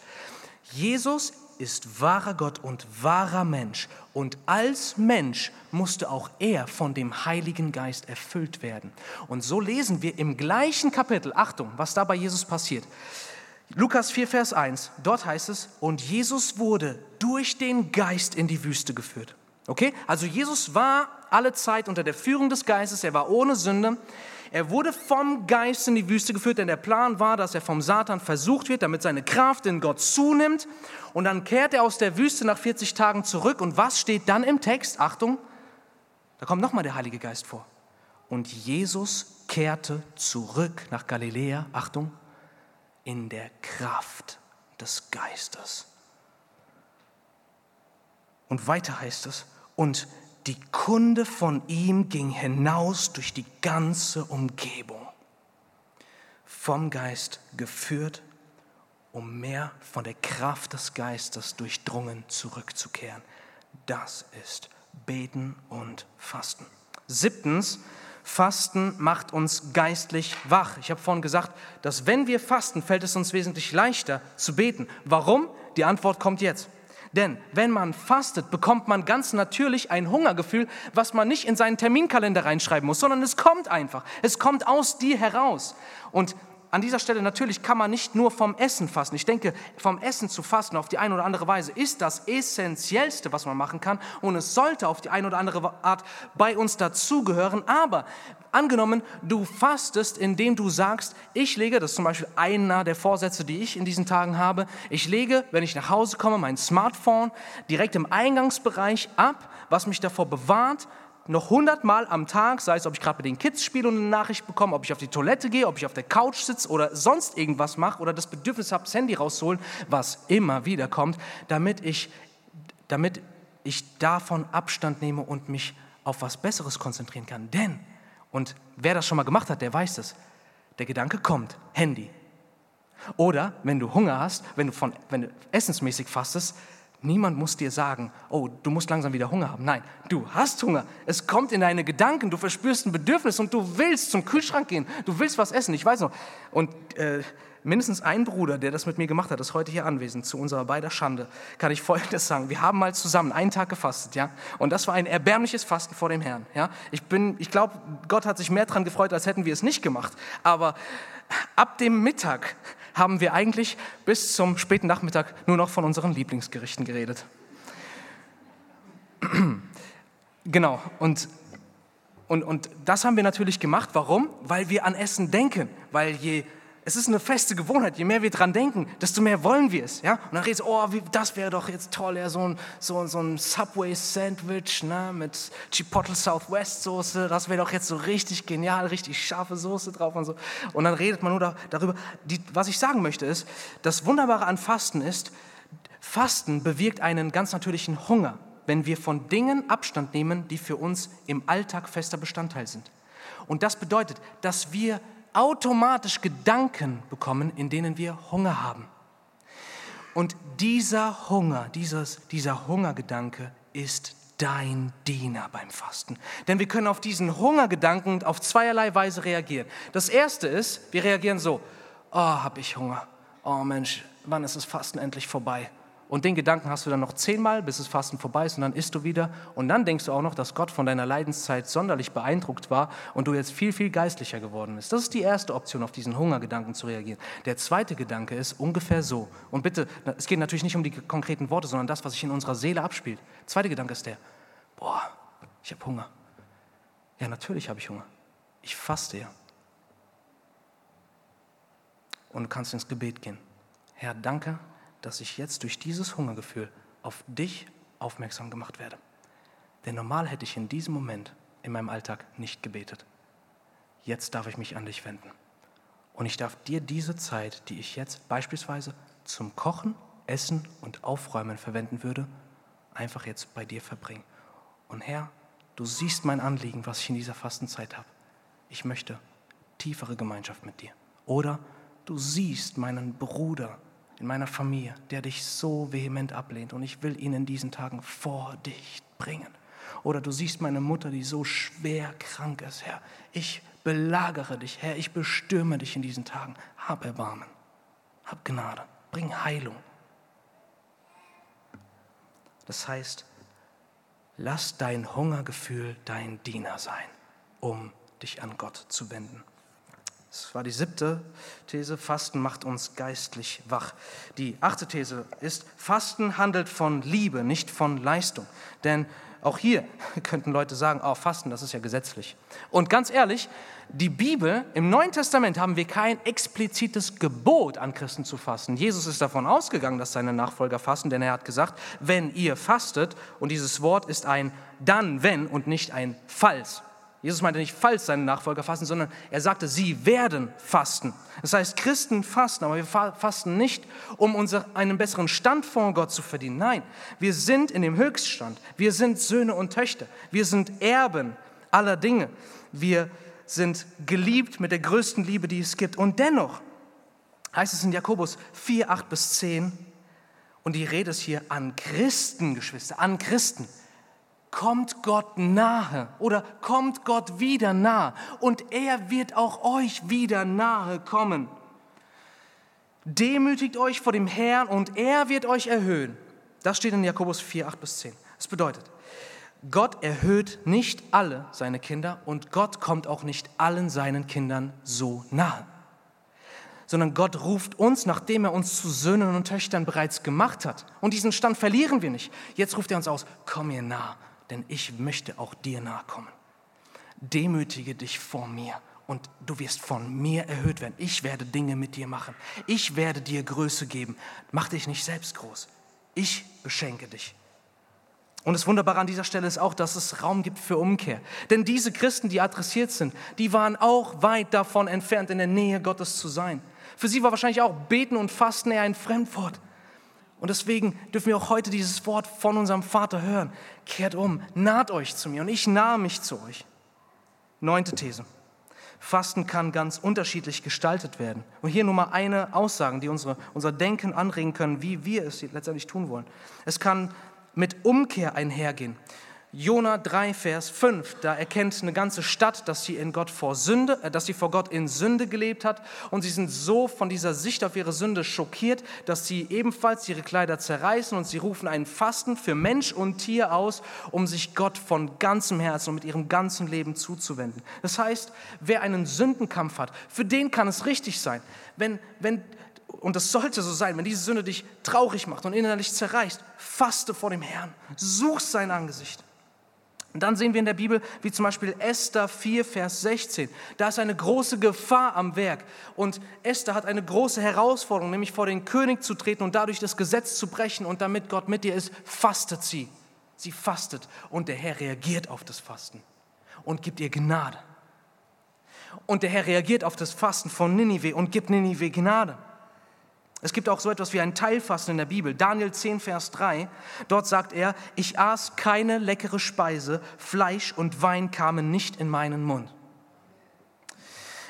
Jesus ist wahrer Gott und wahrer Mensch. Und als Mensch musste auch er von dem Heiligen Geist erfüllt werden. Und so lesen wir im gleichen Kapitel, Achtung, was da bei Jesus passiert. Lukas 4, Vers 1, dort heißt es, und Jesus wurde durch den Geist in die Wüste geführt. Okay? Also Jesus war alle Zeit unter der Führung des Geistes, er war ohne Sünde. Er wurde vom Geist in die Wüste geführt, denn der Plan war, dass er vom Satan versucht wird, damit seine Kraft in Gott zunimmt. Und dann kehrt er aus der Wüste nach 40 Tagen zurück. Und was steht dann im Text? Achtung, da kommt nochmal der Heilige Geist vor. Und Jesus kehrte zurück nach Galiläa, Achtung, in der Kraft des Geistes. Und weiter heißt es, und die Kunde von ihm ging hinaus durch die ganze Umgebung, vom Geist geführt, um mehr von der Kraft des Geistes durchdrungen zurückzukehren. Das ist Beten und Fasten. Siebtens, Fasten macht uns geistlich wach. Ich habe vorhin gesagt, dass wenn wir fasten, fällt es uns wesentlich leichter zu beten. Warum? Die Antwort kommt jetzt. Denn wenn man fastet, bekommt man ganz natürlich ein Hungergefühl, was man nicht in seinen Terminkalender reinschreiben muss, sondern es kommt einfach. Es kommt aus dir heraus. Und an dieser Stelle natürlich kann man nicht nur vom Essen fasten. Ich denke, vom Essen zu fasten auf die eine oder andere Weise ist das Essentiellste, was man machen kann. Und es sollte auf die eine oder andere Art bei uns dazugehören. Aber angenommen, du fastest, indem du sagst, ich lege, das ist zum Beispiel einer der Vorsätze, die ich in diesen Tagen habe, ich lege, wenn ich nach Hause komme, mein Smartphone direkt im Eingangsbereich ab, was mich davor bewahrt, noch hundertmal am Tag, sei es, ob ich gerade mit den Kids spiele und eine Nachricht bekomme, ob ich auf die Toilette gehe, ob ich auf der Couch sitze oder sonst irgendwas mache oder das Bedürfnis habe, das Handy rauszuholen, was immer wieder kommt, damit ich, damit ich davon Abstand nehme und mich auf was Besseres konzentrieren kann. Denn, und wer das schon mal gemacht hat, der weiß es, der Gedanke kommt, Handy. Oder wenn du Hunger hast, wenn du, von, wenn du essensmäßig fastest, Niemand muss dir sagen, oh, du musst langsam wieder Hunger haben. Nein, du hast Hunger. Es kommt in deine Gedanken, du verspürst ein Bedürfnis und du willst zum Kühlschrank gehen. Du willst was essen, ich weiß noch. Und äh, mindestens ein Bruder, der das mit mir gemacht hat, ist heute hier anwesend. Zu unserer beider Schande kann ich Folgendes sagen. Wir haben mal zusammen einen Tag gefastet, ja. Und das war ein erbärmliches Fasten vor dem Herrn, ja. Ich ich glaube, Gott hat sich mehr daran gefreut, als hätten wir es nicht gemacht. Aber ab dem Mittag haben wir eigentlich bis zum späten Nachmittag nur noch von unseren Lieblingsgerichten geredet. (clears throat) Genau, und, und, und das haben wir natürlich gemacht. Warum? Weil wir an Essen denken. Weil je es ist eine feste Gewohnheit. Je mehr wir dran denken, desto mehr wollen wir es. Ja? Und dann redest du, oh, wie, das wäre doch jetzt toll, ja, so ein, so, so ein Subway-Sandwich ne, mit Chipotle Southwest-Soße. Das wäre doch jetzt so richtig genial, richtig scharfe Soße drauf und so. Und dann redet man nur da, darüber. Die, was ich sagen möchte ist, das Wunderbare an Fasten ist, Fasten bewirkt einen ganz natürlichen Hunger, wenn wir von Dingen Abstand nehmen, die für uns im Alltag fester Bestandteil sind. Und das bedeutet, dass wir automatisch Gedanken bekommen, in denen wir Hunger haben. Und dieser Hunger, dieses, dieser Hungergedanke ist dein Diener beim Fasten. Denn wir können auf diesen Hungergedanken auf zweierlei Weise reagieren. Das erste ist, wir reagieren so, oh, habe ich Hunger. Oh Mensch, wann ist das Fasten endlich vorbei? Und den Gedanken hast du dann noch zehnmal, bis das Fasten vorbei ist und dann isst du wieder. Und dann denkst du auch noch, dass Gott von deiner Leidenszeit sonderlich beeindruckt war und du jetzt viel, viel geistlicher geworden bist. Das ist die erste Option, auf diesen Hungergedanken zu reagieren. Der zweite Gedanke ist ungefähr so. Und bitte, es geht natürlich nicht um die konkreten Worte, sondern das, was sich in unserer Seele abspielt. Der zweite Gedanke ist der, boah, ich habe Hunger. Ja, natürlich habe ich Hunger. Ich faste ja. Und du kannst ins Gebet gehen. Herr, danke, dass ich jetzt durch dieses Hungergefühl auf dich aufmerksam gemacht werde. Denn normal hätte ich in diesem Moment in meinem Alltag nicht gebetet. Jetzt darf ich mich an dich wenden. Und ich darf dir diese Zeit, die ich jetzt beispielsweise zum Kochen, Essen und Aufräumen verwenden würde, einfach jetzt bei dir verbringen. Und Herr, du siehst mein Anliegen, was ich in dieser Fastenzeit habe. Ich möchte tiefere Gemeinschaft mit dir. Oder du siehst meinen Bruder, in meiner Familie, der dich so vehement ablehnt und ich will ihn in diesen Tagen vor dich bringen. Oder du siehst meine Mutter, die so schwer krank ist, Herr. Ich belagere dich, Herr, ich bestürme dich in diesen Tagen. Hab Erbarmen, hab Gnade, bring Heilung. Das heißt, lass dein Hungergefühl dein Diener sein, um dich an Gott zu wenden. Das war die siebte These, Fasten macht uns geistlich wach. Die achte These ist, Fasten handelt von Liebe, nicht von Leistung. Denn auch hier (laughs) könnten Leute sagen, oh, Fasten, das ist ja gesetzlich. Und ganz ehrlich, die Bibel, im Neuen Testament haben wir kein explizites Gebot an Christen zu fasten. Jesus ist davon ausgegangen, dass seine Nachfolger fasten, denn er hat gesagt, wenn ihr fastet, und dieses Wort ist ein dann, wenn und nicht ein falls. Jesus meinte nicht, falls seine Nachfolger fasten, sondern er sagte, sie werden fasten. Das heißt, Christen fasten, aber wir fasten nicht, um unser, einen besseren Stand vor Gott zu verdienen. Nein, wir sind in dem Höchststand. Wir sind Söhne und Töchter. Wir sind Erben aller Dinge. Wir sind geliebt mit der größten Liebe, die es gibt. Und dennoch heißt es in Jakobus 4, 8 bis 10, und die Rede ist hier an Christen, Geschwister, an Christen kommt Gott nahe oder kommt Gott wieder nahe und er wird auch euch wieder nahe kommen. Demütigt euch vor dem Herrn und er wird euch erhöhen. Das steht in Jakobus 4, 8 bis 10. Das bedeutet, Gott erhöht nicht alle seine Kinder und Gott kommt auch nicht allen seinen Kindern so nahe. Sondern Gott ruft uns, nachdem er uns zu Söhnen und Töchtern bereits gemacht hat. Und diesen Stand verlieren wir nicht. Jetzt ruft er uns aus, komm mir nah, denn ich möchte auch dir nahe kommen. Demütige dich vor mir und du wirst von mir erhöht werden. Ich werde Dinge mit dir machen. Ich werde dir Größe geben. Mach dich nicht selbst groß. Ich beschenke dich. Und das Wunderbare an dieser Stelle ist auch, dass es Raum gibt für Umkehr. Denn diese Christen, die adressiert sind, die waren auch weit davon entfernt, in der Nähe Gottes zu sein. Für sie war wahrscheinlich auch Beten und Fasten eher ein Fremdwort. Und deswegen dürfen wir auch heute dieses Wort von unserem Vater hören. Kehrt um, naht euch zu mir und ich nahe mich zu euch. Neunte These. Fasten kann ganz unterschiedlich gestaltet werden. Und hier nur mal eine Aussage, die unsere, unser Denken anregen können, wie wir es letztendlich tun wollen. Es kann mit Umkehr einhergehen. Jona 3, Vers 5, da erkennt eine ganze Stadt, dass sie in Gott vor Sünde, äh, dass sie vor Gott in Sünde gelebt hat und sie sind so von dieser Sicht auf ihre Sünde schockiert, dass sie ebenfalls ihre Kleider zerreißen und sie rufen einen Fasten für Mensch und Tier aus, um sich Gott von ganzem Herzen und mit ihrem ganzen Leben zuzuwenden. Das heißt, wer einen Sündenkampf hat, für den kann es richtig sein, wenn, wenn und das sollte so sein, wenn diese Sünde dich traurig macht und innerlich zerreißt, faste vor dem Herrn, such sein Angesicht. Und dann sehen wir in der Bibel, wie zum Beispiel Esther 4, Vers 16. Da ist eine große Gefahr am Werk. Und Esther hat eine große Herausforderung, nämlich vor den König zu treten und dadurch das Gesetz zu brechen. Und damit Gott mit ihr ist, fastet sie. Sie fastet. Und der Herr reagiert auf das Fasten und gibt ihr Gnade. Und der Herr reagiert auf das Fasten von Ninive und gibt Ninive Gnade. Es gibt auch so etwas wie ein Teilfasten in der Bibel. Daniel 10, Vers 3. Dort sagt er, ich aß keine leckere Speise, Fleisch und Wein kamen nicht in meinen Mund.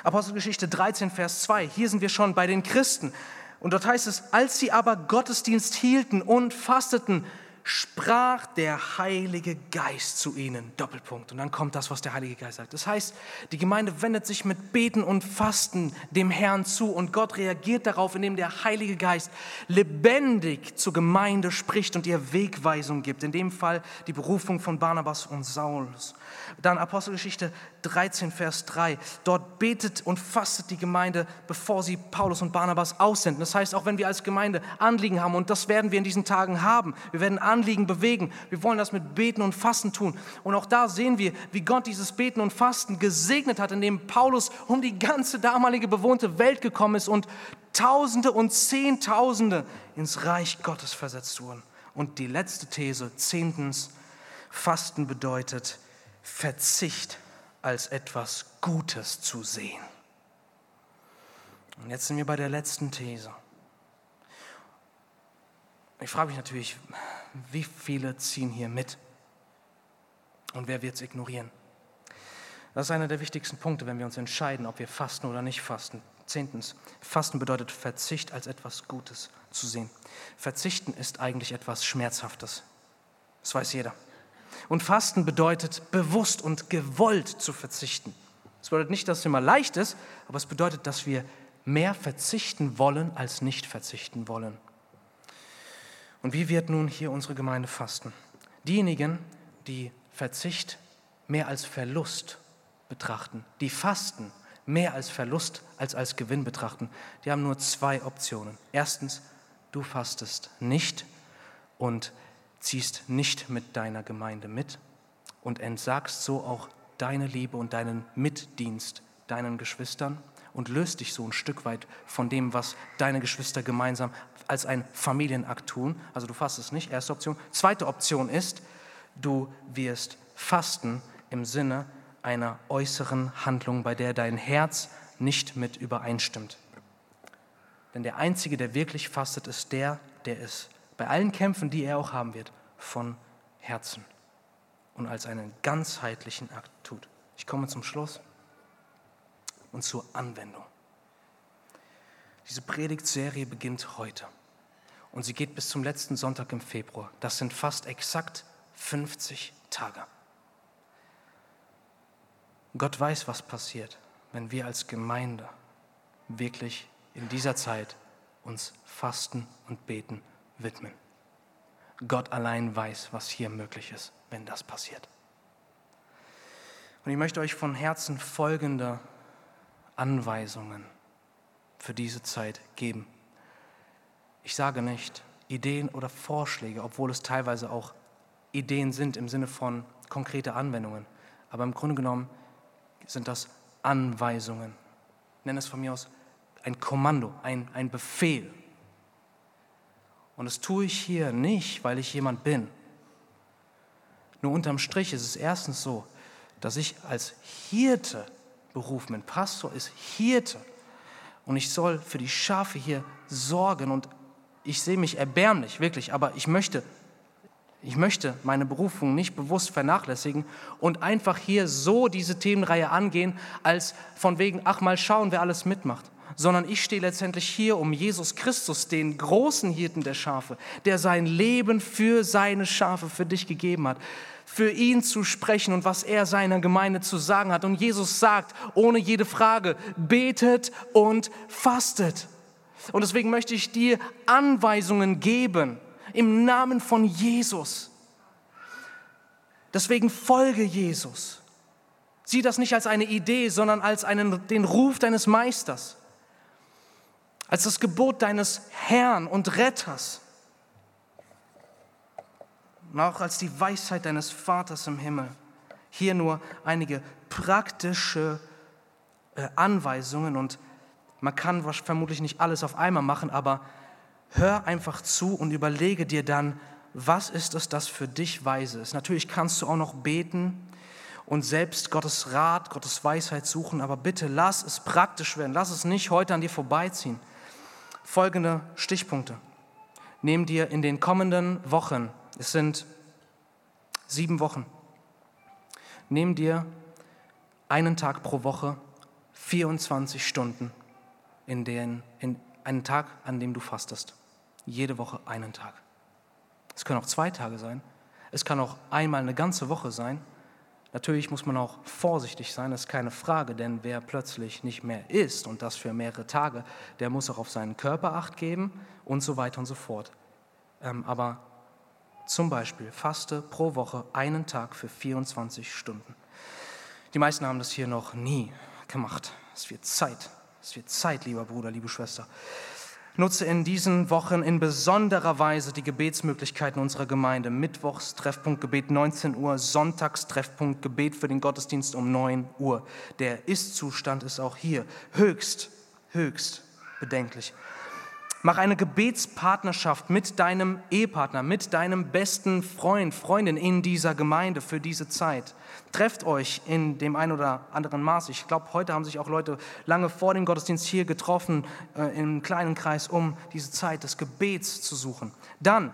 Apostelgeschichte 13, Vers 2. Hier sind wir schon bei den Christen. Und dort heißt es, als sie aber Gottesdienst hielten und fasteten, sprach der Heilige Geist zu ihnen. Doppelpunkt. Und dann kommt das, was der Heilige Geist sagt. Das heißt, die Gemeinde wendet sich mit Beten und Fasten dem Herrn zu und Gott reagiert darauf, indem der Heilige Geist lebendig zur Gemeinde spricht und ihr Wegweisung gibt. In dem Fall die Berufung von Barnabas und Saulus. Dann Apostelgeschichte 13, Vers 3. Dort betet und fastet die Gemeinde, bevor sie Paulus und Barnabas aussenden. Das heißt, auch wenn wir als Gemeinde Anliegen haben, und das werden wir in diesen Tagen haben, wir werden Anliegen bewegen, wir wollen das mit Beten und Fasten tun. Und auch da sehen wir, wie Gott dieses Beten und Fasten gesegnet hat, indem Paulus um die ganze damalige bewohnte Welt gekommen ist und Tausende und Zehntausende ins Reich Gottes versetzt wurden. Und die letzte These, zehntens, Fasten bedeutet, Verzicht als etwas Gutes zu sehen. Und jetzt sind wir bei der letzten These. Ich frage mich natürlich, wie viele ziehen hier mit? Und wer wird es ignorieren? Das ist einer der wichtigsten Punkte, wenn wir uns entscheiden, ob wir fasten oder nicht fasten. Zehntens, Fasten bedeutet Verzicht als etwas Gutes zu sehen. Verzichten ist eigentlich etwas Schmerzhaftes. Das weiß jeder. Und Fasten bedeutet bewusst und gewollt zu verzichten. Das bedeutet nicht, dass es immer leicht ist, aber es bedeutet, dass wir mehr verzichten wollen, als nicht verzichten wollen. Und wie wird nun hier unsere Gemeinde fasten? Diejenigen, die Verzicht mehr als Verlust betrachten, die fasten mehr als Verlust als als Gewinn betrachten, die haben nur zwei Optionen. Erstens, du fastest nicht und ziehst nicht mit deiner Gemeinde mit und entsagst so auch deine Liebe und deinen Mitdienst deinen Geschwistern und löst dich so ein Stück weit von dem, was deine Geschwister gemeinsam als ein Familienakt tun. Also du fastest nicht, erste Option. Zweite Option ist, du wirst fasten im Sinne einer äußeren Handlung, bei der dein Herz nicht mit übereinstimmt. Denn der Einzige, der wirklich fastet, ist der, der es bei allen Kämpfen, die er auch haben wird, von Herzen und als einen ganzheitlichen Akt tut. Ich komme zum Schluss und zur Anwendung. Diese Predigtserie beginnt heute und sie geht bis zum letzten Sonntag im Februar. Das sind fast exakt 50 Tage. Gott weiß, was passiert, wenn wir als Gemeinde wirklich in dieser Zeit uns fasten und beten widmen. Gott allein weiß, was hier möglich ist, wenn das passiert. Und ich möchte euch von Herzen folgende Anweisungen für diese Zeit geben. Ich sage nicht Ideen oder Vorschläge, obwohl es teilweise auch Ideen sind im Sinne von konkrete Anwendungen. Aber im Grunde genommen sind das Anweisungen. Ich nenne es von mir aus ein Kommando, ein, ein Befehl. Und das tue ich hier nicht, weil ich jemand bin, Nur unterm Strich ist es erstens so, dass ich als Hirte berufen bin. Pastor ist Hirte. Und ich soll für die Schafe hier sorgen. Und ich sehe mich erbärmlich, wirklich. Aber ich möchte, ich möchte meine Berufung nicht bewusst vernachlässigen und einfach hier so diese Themenreihe angehen, als von wegen, ach mal schauen, wer alles mitmacht sondern ich stehe letztendlich hier, um Jesus Christus, den großen Hirten der Schafe, der sein Leben für seine Schafe, für dich gegeben hat, für ihn zu sprechen und was er seiner Gemeinde zu sagen hat. Und Jesus sagt, ohne jede Frage, betet und fastet. Und deswegen möchte ich dir Anweisungen geben im Namen von Jesus. Deswegen folge Jesus. Sieh das nicht als eine Idee, sondern als einen, den Ruf deines Meisters als das Gebot deines Herrn und Retters und auch als die Weisheit deines Vaters im Himmel. Hier nur einige praktische äh, Anweisungen und man kann vermutlich nicht alles auf einmal machen, aber hör einfach zu und überlege dir dann, was ist es, das für dich weise ist. Natürlich kannst du auch noch beten und selbst Gottes Rat, Gottes Weisheit suchen, aber bitte lass es praktisch werden. Lass es nicht heute an dir vorbeiziehen folgende Stichpunkte. Nehm dir in den kommenden Wochen, es sind sieben Wochen, nimm dir einen Tag pro Woche, 24 Stunden, in, den, in einen Tag, an dem du fastest. Jede Woche einen Tag. Es können auch zwei Tage sein. Es kann auch einmal eine ganze Woche sein. Natürlich muss man auch vorsichtig sein, das ist keine Frage, denn wer plötzlich nicht mehr isst und das für mehrere Tage, der muss auch auf seinen Körper acht geben und so weiter und so fort. Ähm, aber zum Beispiel faste pro Woche einen Tag für 24 Stunden. Die meisten haben das hier noch nie gemacht. Es wird Zeit. Es wird Zeit, lieber Bruder, liebe Schwester. Nutze in diesen Wochen in besonderer Weise die Gebetsmöglichkeiten unserer Gemeinde. Mittwochs Treffpunkt Gebet 19 Uhr, Sonntags Treffpunkt Gebet für den Gottesdienst um 9 Uhr. Der Ist-Zustand ist auch hier höchst, höchst bedenklich. Mach eine Gebetspartnerschaft mit deinem Ehepartner, mit deinem besten Freund, Freundin in dieser Gemeinde für diese Zeit. Trefft euch in dem einen oder anderen Maß. Ich glaube, heute haben sich auch Leute lange vor dem Gottesdienst hier getroffen, äh, im kleinen Kreis, um diese Zeit des Gebets zu suchen. Dann,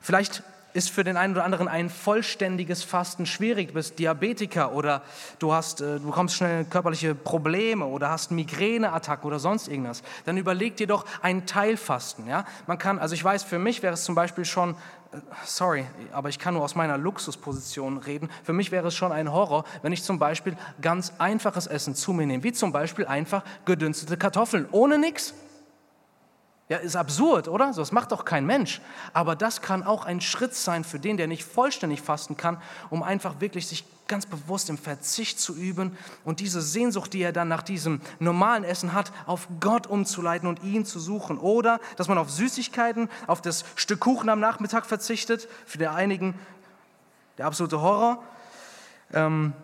vielleicht ist für den einen oder anderen ein vollständiges Fasten schwierig. Du bist Diabetiker oder du, hast, äh, du bekommst schnell körperliche Probleme oder hast Migräneattacken oder sonst irgendwas. Dann überleg dir doch ein Teilfasten. Ja? Man kann, also ich weiß, für mich wäre es zum Beispiel schon, äh, sorry, aber ich kann nur aus meiner Luxusposition reden. Für mich wäre es schon ein Horror, wenn ich zum Beispiel ganz einfaches Essen zu mir nehme, wie zum Beispiel einfach gedünstete Kartoffeln ohne nichts. Ja, ist absurd, oder? Das macht doch kein Mensch. Aber das kann auch ein Schritt sein für den, der nicht vollständig fasten kann, um einfach wirklich sich ganz bewusst im Verzicht zu üben und diese Sehnsucht, die er dann nach diesem normalen Essen hat, auf Gott umzuleiten und ihn zu suchen. Oder dass man auf Süßigkeiten, auf das Stück Kuchen am Nachmittag verzichtet. Für die einigen der absolute Horror. Ähm,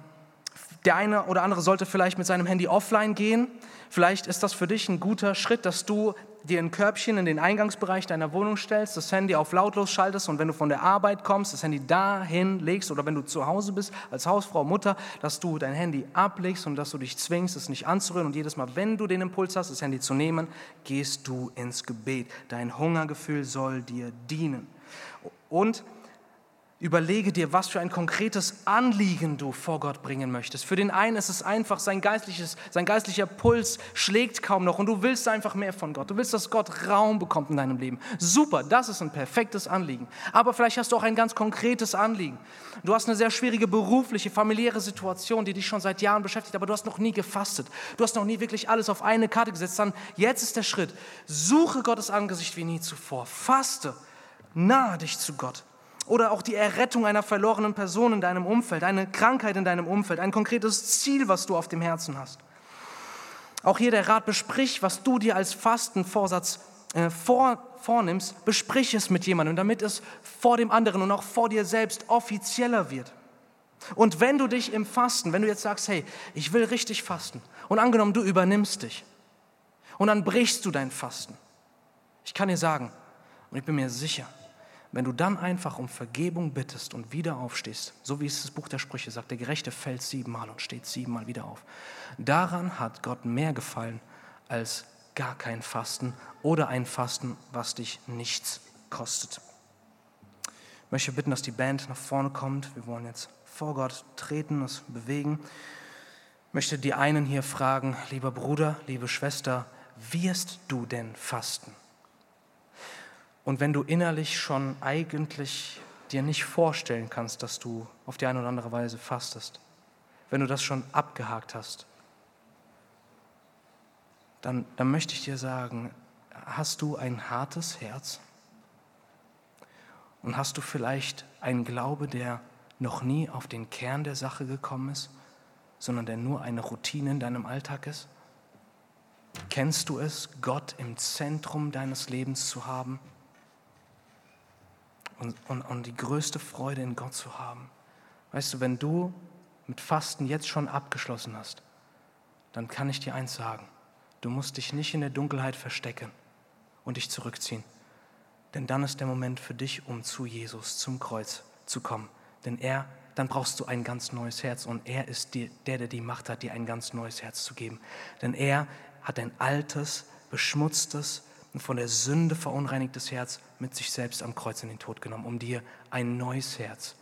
der eine oder andere sollte vielleicht mit seinem Handy offline gehen. Vielleicht ist das für dich ein guter Schritt, dass du dir ein Körbchen in den Eingangsbereich deiner Wohnung stellst, das Handy auf lautlos schaltest und wenn du von der Arbeit kommst, das Handy dahin legst oder wenn du zu Hause bist als Hausfrau, Mutter, dass du dein Handy ablegst und dass du dich zwingst, es nicht anzurühren und jedes Mal, wenn du den Impuls hast, das Handy zu nehmen, gehst du ins Gebet. Dein Hungergefühl soll dir dienen. Und Überlege dir, was für ein konkretes Anliegen du vor Gott bringen möchtest. Für den einen ist es einfach, sein, geistliches, sein geistlicher Puls schlägt kaum noch und du willst einfach mehr von Gott. Du willst, dass Gott Raum bekommt in deinem Leben. Super, das ist ein perfektes Anliegen. Aber vielleicht hast du auch ein ganz konkretes Anliegen. Du hast eine sehr schwierige berufliche, familiäre Situation, die dich schon seit Jahren beschäftigt, aber du hast noch nie gefastet. Du hast noch nie wirklich alles auf eine Karte gesetzt. Dann jetzt ist der Schritt. Suche Gottes Angesicht wie nie zuvor. Faste. Nahe dich zu Gott. Oder auch die Errettung einer verlorenen Person in deinem Umfeld, eine Krankheit in deinem Umfeld, ein konkretes Ziel, was du auf dem Herzen hast. Auch hier der Rat, besprich, was du dir als Fastenvorsatz äh, vor, vornimmst, besprich es mit jemandem, damit es vor dem anderen und auch vor dir selbst offizieller wird. Und wenn du dich im Fasten, wenn du jetzt sagst, hey, ich will richtig fasten, und angenommen, du übernimmst dich, und dann brichst du dein Fasten, ich kann dir sagen, und ich bin mir sicher, wenn du dann einfach um Vergebung bittest und wieder aufstehst, so wie es das Buch der Sprüche sagt, der Gerechte fällt siebenmal und steht siebenmal wieder auf. Daran hat Gott mehr gefallen als gar kein Fasten oder ein Fasten, was dich nichts kostet. Ich möchte bitten, dass die Band nach vorne kommt. Wir wollen jetzt vor Gott treten, uns bewegen. Ich möchte die einen hier fragen, lieber Bruder, liebe Schwester, wirst du denn fasten? Und wenn du innerlich schon eigentlich dir nicht vorstellen kannst, dass du auf die eine oder andere Weise fastest, wenn du das schon abgehakt hast, dann, dann möchte ich dir sagen, hast du ein hartes Herz? Und hast du vielleicht einen Glaube, der noch nie auf den Kern der Sache gekommen ist, sondern der nur eine Routine in deinem Alltag ist? Kennst du es, Gott im Zentrum deines Lebens zu haben? Und, und, und die größte Freude in Gott zu haben. Weißt du, wenn du mit Fasten jetzt schon abgeschlossen hast, dann kann ich dir eins sagen. Du musst dich nicht in der Dunkelheit verstecken und dich zurückziehen. Denn dann ist der Moment für dich, um zu Jesus, zum Kreuz zu kommen. Denn er, dann brauchst du ein ganz neues Herz und er ist die, der, der die Macht hat, dir ein ganz neues Herz zu geben. Denn er hat ein altes, beschmutztes, und von der Sünde verunreinigtes Herz mit sich selbst am Kreuz in den Tod genommen, um dir ein neues Herz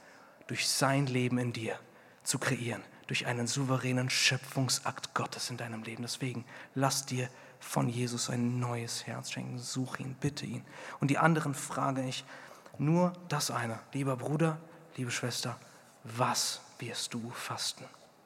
durch sein Leben in dir zu kreieren, durch einen souveränen Schöpfungsakt Gottes in deinem Leben. Deswegen lass dir von Jesus ein neues Herz schenken. Such ihn, bitte ihn. Und die anderen frage ich nur das eine. Lieber Bruder, liebe Schwester, was wirst du fasten?